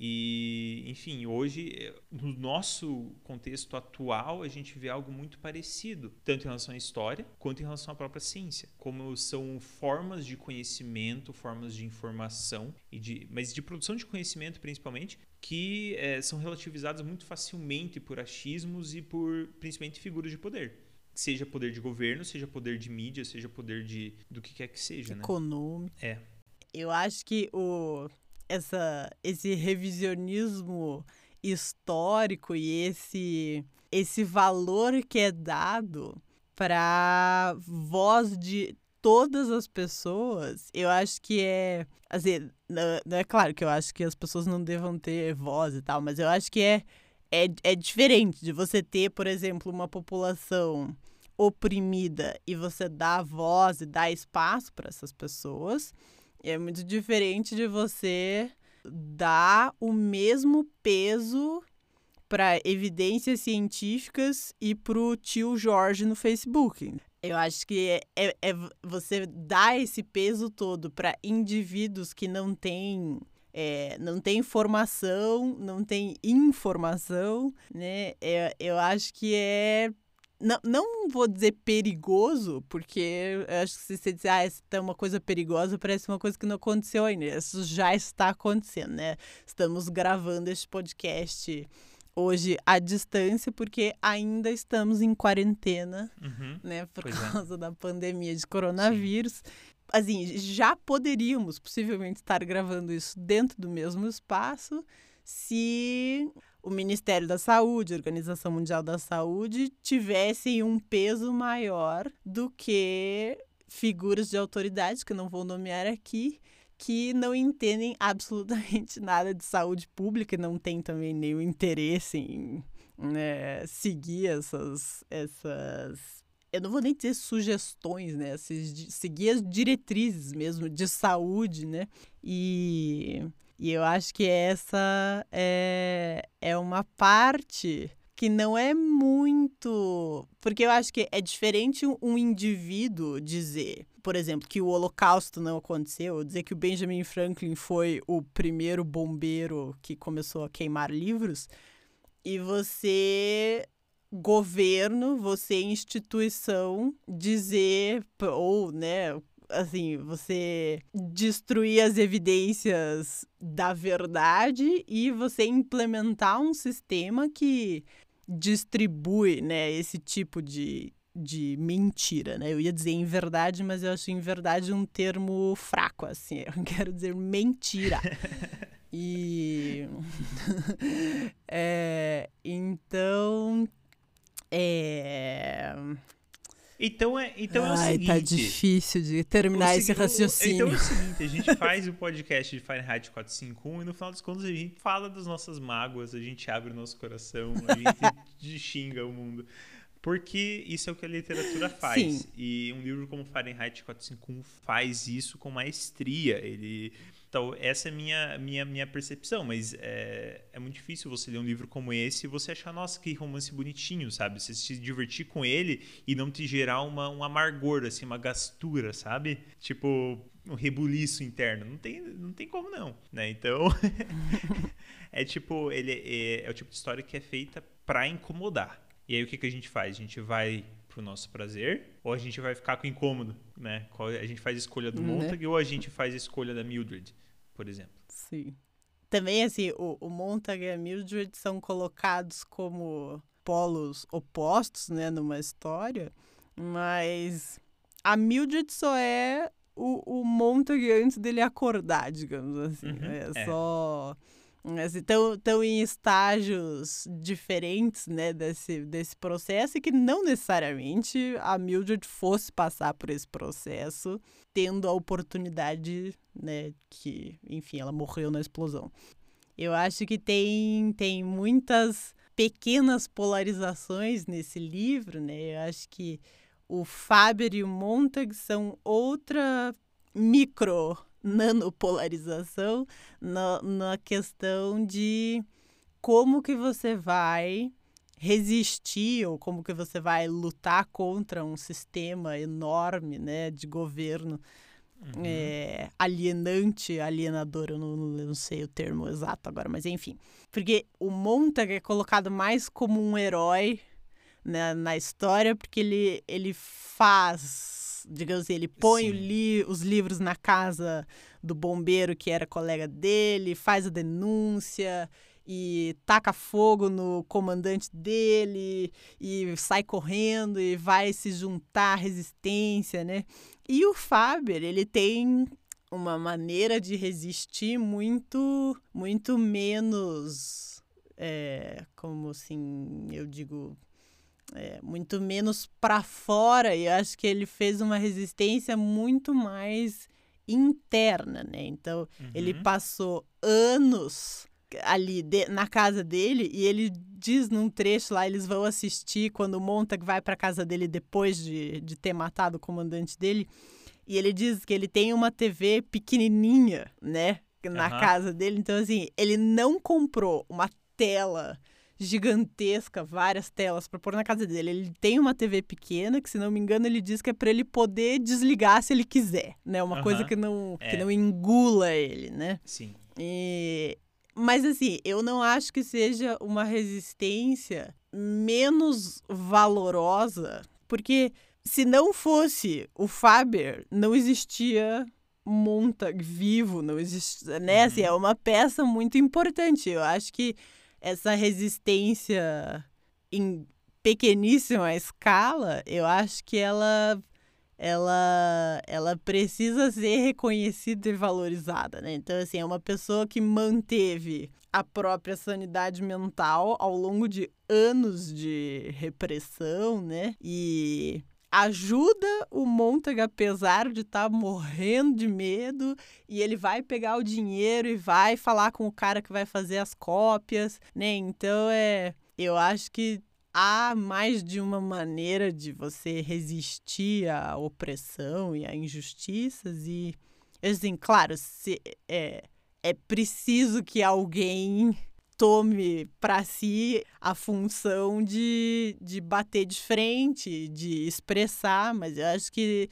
E, enfim, hoje, no nosso contexto atual, a gente vê algo muito parecido, tanto em relação à história quanto em relação à própria ciência. Como são formas de conhecimento, formas de informação, e de, mas de produção de conhecimento principalmente, que é, são relativizadas muito facilmente por achismos e por, principalmente, figuras de poder seja poder de governo, seja poder de mídia, seja poder de do que quer que seja, né? Econômico. É. Eu acho que o essa esse revisionismo histórico e esse esse valor que é dado para voz de todas as pessoas, eu acho que é. Assim, não, é claro que eu acho que as pessoas não devam ter voz e tal, mas eu acho que é, é, é diferente de você ter, por exemplo, uma população oprimida e você dá voz e dá espaço para essas pessoas, é muito diferente de você dar o mesmo peso para evidências científicas e para o tio Jorge no Facebook. Eu acho que é, é, é você dar esse peso todo para indivíduos que não têm é, não tem formação, não tem informação, né? É, eu acho que é não, não vou dizer perigoso, porque acho que se você dizer, ah, essa é uma coisa perigosa, parece uma coisa que não aconteceu ainda. Isso já está acontecendo, né? Estamos gravando este podcast hoje à distância, porque ainda estamos em quarentena, uhum, né? Por é. causa é. da pandemia de coronavírus. Sim. Assim, já poderíamos possivelmente estar gravando isso dentro do mesmo espaço se o Ministério da Saúde, a Organização Mundial da Saúde, tivessem um peso maior do que figuras de autoridade, que não vou nomear aqui, que não entendem absolutamente nada de saúde pública e não têm também nenhum interesse em, né, seguir essas, essas eu não vou nem dizer sugestões, né? Seguir as diretrizes mesmo de saúde, né? E, e eu acho que essa é, é uma parte que não é muito. Porque eu acho que é diferente um indivíduo dizer, por exemplo, que o Holocausto não aconteceu, ou dizer que o Benjamin Franklin foi o primeiro bombeiro que começou a queimar livros, e você governo, você instituição dizer ou, né, assim, você destruir as evidências da verdade e você implementar um sistema que distribui, né, esse tipo de de mentira, né? Eu ia dizer em verdade, mas eu acho em verdade um termo fraco, assim. Eu quero dizer mentira. e é, então é... Então é, então Ai, é o tá seguinte. Tá difícil de terminar esse raciocínio. Então é o seguinte: a gente faz o podcast de Fahrenheit 451 e no final das contas a gente fala das nossas mágoas, a gente abre o nosso coração, a gente xinga o mundo. Porque isso é o que a literatura faz. Sim. E um livro como Fahrenheit 451 faz isso com maestria. Ele então, essa é a minha, minha, minha percepção, mas é, é muito difícil você ler um livro como esse e você achar, nossa, que romance bonitinho, sabe? Você se divertir com ele e não te gerar uma, um amargor, assim, uma gastura, sabe? Tipo, um rebuliço interno. Não tem, não tem como não, né? Então, é tipo, ele é, é, o tipo de história que é feita para incomodar. E aí o que, que a gente faz? A gente vai pro nosso prazer ou a gente vai ficar com incômodo, né? A gente faz a escolha do uhum. Montag ou a gente faz a escolha da Mildred, por exemplo. Sim. Também, assim, o, o Montag e a Mildred são colocados como polos opostos, né, numa história, mas a Mildred só é o, o Montag antes dele acordar, digamos assim. Uhum, é, é estão assim, em estágios diferentes né, desse, desse processo e que não necessariamente a Mildred fosse passar por esse processo tendo a oportunidade né, que, enfim, ela morreu na explosão. Eu acho que tem, tem muitas pequenas polarizações nesse livro, né? Eu acho que o Faber e o Montag são outra micro nanopolarização na, na questão de como que você vai resistir ou como que você vai lutar contra um sistema enorme né, de governo uhum. é, alienante, alienador, eu não, não, sei o termo exato agora, mas enfim. Porque o Montag é colocado mais como um herói né, na história, porque ele, ele faz digamos assim, ele põe li os livros na casa do bombeiro que era colega dele, faz a denúncia e taca fogo no comandante dele e sai correndo e vai se juntar à resistência, né? E o Faber, ele tem uma maneira de resistir muito, muito menos, é, como assim, eu digo, é, muito menos para fora e acho que ele fez uma resistência muito mais interna, né? Então uhum. ele passou anos ali de, na casa dele e ele diz num trecho lá eles vão assistir quando o Montag vai para casa dele depois de, de ter matado o comandante dele e ele diz que ele tem uma TV pequenininha, né? Na uhum. casa dele, então assim ele não comprou uma tela gigantesca, várias telas para pôr na casa dele. Ele tem uma TV pequena, que se não me engano ele diz que é para ele poder desligar se ele quiser, né? Uma coisa que não é. que não engula ele, né? Sim. E mas assim, eu não acho que seja uma resistência menos valorosa, porque se não fosse o Faber, não existia Montag vivo, não existe, né? Assim, é uhum. uma peça muito importante. Eu acho que essa resistência em pequeníssima escala, eu acho que ela ela ela precisa ser reconhecida e valorizada, né? Então assim, é uma pessoa que manteve a própria sanidade mental ao longo de anos de repressão, né? E ajuda o Montag, apesar de estar tá morrendo de medo, e ele vai pegar o dinheiro e vai falar com o cara que vai fazer as cópias, né? Então é eu acho que há mais de uma maneira de você resistir à opressão e a injustiças e assim, claro, se é, é preciso que alguém tome para si a função de, de bater de frente, de expressar, mas eu acho que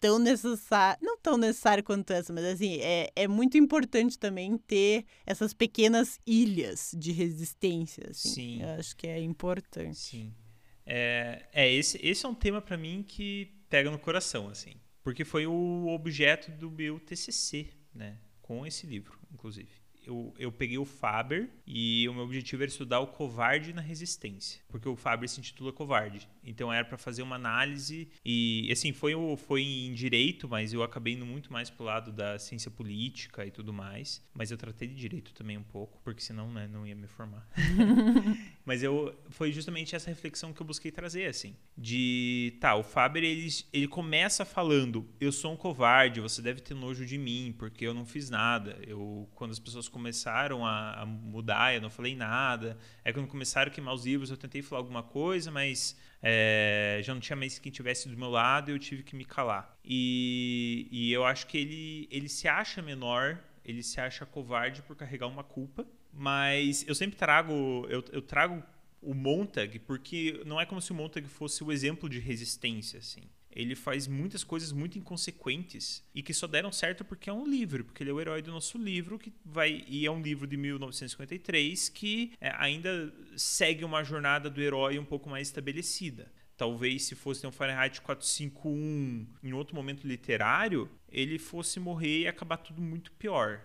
tão necessário, não tão necessário quanto essa, mas assim, é, é muito importante também ter essas pequenas ilhas de resistência, assim. Sim. Eu acho que é importante. Sim. É, é esse, esse é um tema para mim que pega no coração, assim, porque foi o objeto do meu TCC, né, com esse livro, inclusive eu, eu peguei o Faber e o meu objetivo era estudar o covarde na resistência, porque o Faber se intitula covarde. Então era para fazer uma análise e assim foi foi em direito, mas eu acabei indo muito mais pro lado da ciência política e tudo mais. Mas eu tratei de direito também um pouco, porque senão né, não ia me formar. mas eu foi justamente essa reflexão que eu busquei trazer assim, de tá, o Faber ele ele começa falando: "Eu sou um covarde, você deve ter nojo de mim, porque eu não fiz nada. Eu quando as pessoas começaram a, a mudar, eu não falei nada. Aí quando começaram a queimar os livros, eu tentei falar alguma coisa, mas é, já não tinha mais quem tivesse do meu lado eu tive que me calar. E, e eu acho que ele, ele se acha menor, ele se acha covarde por carregar uma culpa, mas eu sempre trago, eu, eu trago o Montag porque não é como se o Montag fosse o exemplo de resistência, assim ele faz muitas coisas muito inconsequentes e que só deram certo porque é um livro, porque ele é o herói do nosso livro que vai e é um livro de 1953 que é, ainda segue uma jornada do herói um pouco mais estabelecida. Talvez se fosse um Fahrenheit 451 em outro momento literário, ele fosse morrer e acabar tudo muito pior.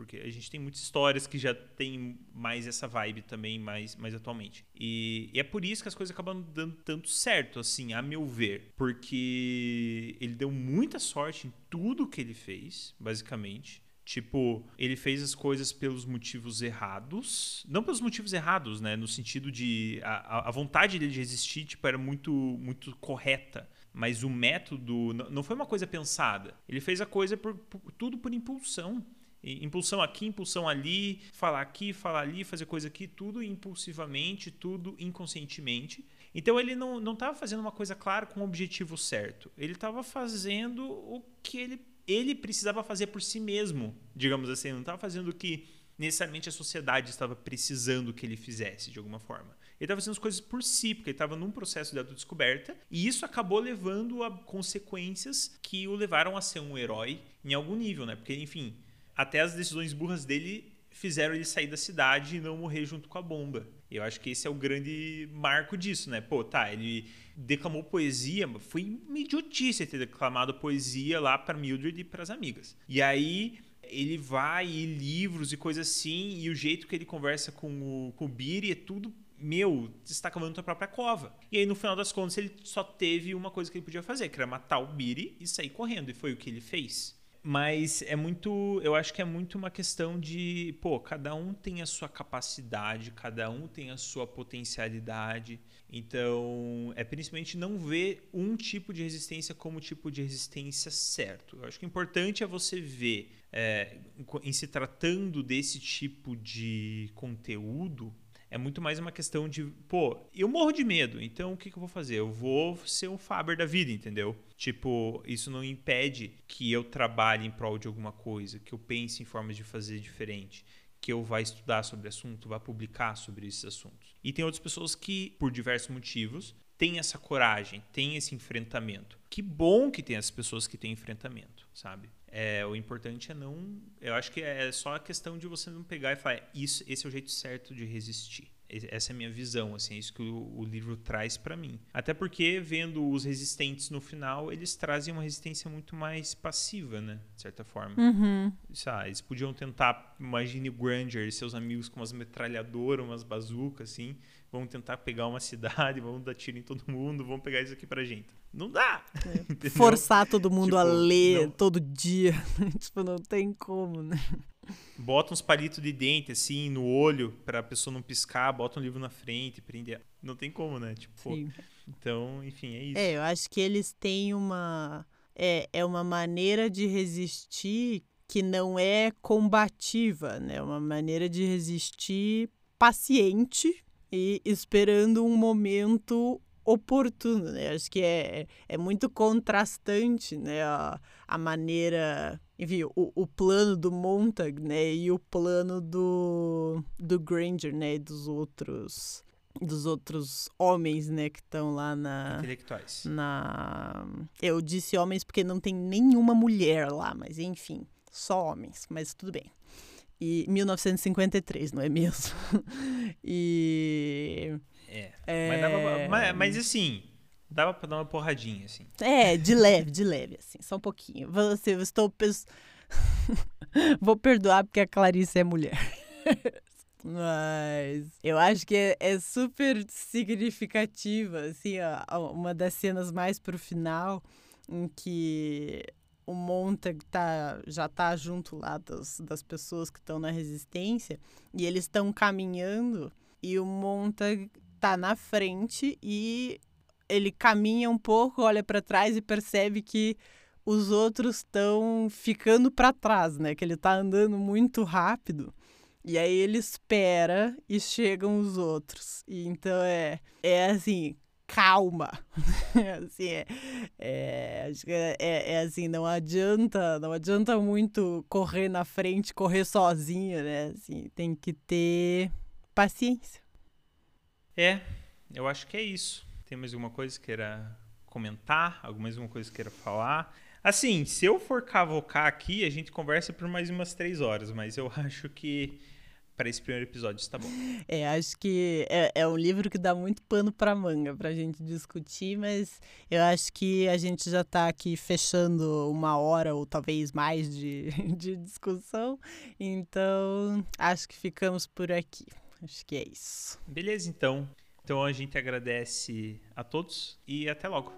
Porque a gente tem muitas histórias que já tem mais essa vibe também, mais, mais atualmente. E, e, é por isso que as coisas acabam dando tanto certo, assim, a meu ver. Porque ele deu muita sorte em tudo que ele fez, basicamente. Tipo, ele fez as coisas pelos motivos errados. Não pelos motivos errados, né? No sentido de. A, a vontade dele de resistir, tipo, era muito, muito correta. Mas o método não foi uma coisa pensada. Ele fez a coisa por, por tudo por impulsão. Impulsão aqui, impulsão ali, falar aqui, falar ali, fazer coisa aqui, tudo impulsivamente, tudo inconscientemente. Então ele não estava fazendo uma coisa clara com o objetivo certo. Ele estava fazendo o que ele, ele precisava fazer por si mesmo, digamos assim. Não estava fazendo o que necessariamente a sociedade estava precisando que ele fizesse, de alguma forma. Ele estava fazendo as coisas por si, porque ele estava num processo de autodescoberta, e isso acabou levando a consequências que o levaram a ser um herói em algum nível, né? Porque, enfim, até as decisões burras dele fizeram ele sair da cidade e não morrer junto com a bomba. Eu acho que esse é o grande marco disso, né? Pô, tá, ele declamou poesia, foi uma idiotice ter declamado poesia lá para Mildred e para as amigas. E aí ele vai e livros e coisas assim, e o jeito que ele conversa com o, com o Biri é tudo meu, você está cavando tua própria cova. E aí, no final das contas, ele só teve uma coisa que ele podia fazer, que era matar o Biri e sair correndo. E foi o que ele fez. Mas é muito, eu acho que é muito uma questão de, pô, cada um tem a sua capacidade, cada um tem a sua potencialidade. Então, é principalmente não ver um tipo de resistência como tipo de resistência certo. Eu acho que o importante é você ver, é, em se tratando desse tipo de conteúdo, é muito mais uma questão de, pô, eu morro de medo, então o que, que eu vou fazer? Eu vou ser um Faber da vida, entendeu? Tipo, isso não impede que eu trabalhe em prol de alguma coisa, que eu pense em formas de fazer diferente, que eu vá estudar sobre assunto, vá publicar sobre esses assuntos. E tem outras pessoas que, por diversos motivos, têm essa coragem, têm esse enfrentamento. Que bom que tem as pessoas que têm enfrentamento, sabe? É, o importante é não. Eu acho que é só a questão de você não pegar e falar, isso, esse é o jeito certo de resistir. Essa é a minha visão, assim, é isso que o, o livro traz para mim. Até porque, vendo os resistentes no final, eles trazem uma resistência muito mais passiva, né? De certa forma. Uhum. Sabe, eles podiam tentar, imagine o Granger e seus amigos com umas metralhadoras, umas bazucas, assim. Vão tentar pegar uma cidade, vão dar tiro em todo mundo, vão pegar isso aqui pra gente. Não dá! É. Forçar todo mundo tipo, a ler não... todo dia. tipo, não tem como, né? Bota uns palitos de dente, assim, no olho, pra pessoa não piscar, bota um livro na frente, prende. Não tem como, né? Tipo, Sim. Então, enfim, é isso. É, eu acho que eles têm uma. É, é uma maneira de resistir que não é combativa, né? Uma maneira de resistir paciente, e esperando um momento oportuno, né? Acho que é, é muito contrastante, né? A, a maneira, enfim, o, o plano do Montag, né? E o plano do, do Granger, né? E dos outros dos outros homens, né, que estão lá na intelectuais. Na eu disse homens porque não tem nenhuma mulher lá, mas enfim, só homens, mas tudo bem. E 1953, não é mesmo? e é. é... Mas, dava, mas, mas, assim, dava pra dar uma porradinha, assim. É, de leve, de leve, assim, só um pouquinho. Você, eu estou. Vou perdoar porque a Clarice é mulher. Mas eu acho que é, é, super significativa, assim, ó, uma das cenas mais pro final, em que o Montag tá, já tá junto lá das, das pessoas que estão na resistência, e eles estão caminhando, e o Montag tá na frente e ele caminha um pouco, olha para trás e percebe que os outros estão ficando para trás, né? Que ele tá andando muito rápido. E aí ele espera e chegam os outros. E então é, é assim, calma. assim, é, é, é, é, é, assim, não adianta, não adianta muito correr na frente, correr sozinho, né? Assim, tem que ter paciência. É, eu acho que é isso. Tem mais alguma coisa que queira comentar? Alguma mais alguma coisa que queira falar? Assim, se eu for cavocar aqui, a gente conversa por mais umas três horas, mas eu acho que para esse primeiro episódio está bom. É, acho que é, é um livro que dá muito pano para manga para a gente discutir, mas eu acho que a gente já está aqui fechando uma hora ou talvez mais de, de discussão, então acho que ficamos por aqui. Acho que é isso. Beleza, então. Então a gente agradece a todos e até logo.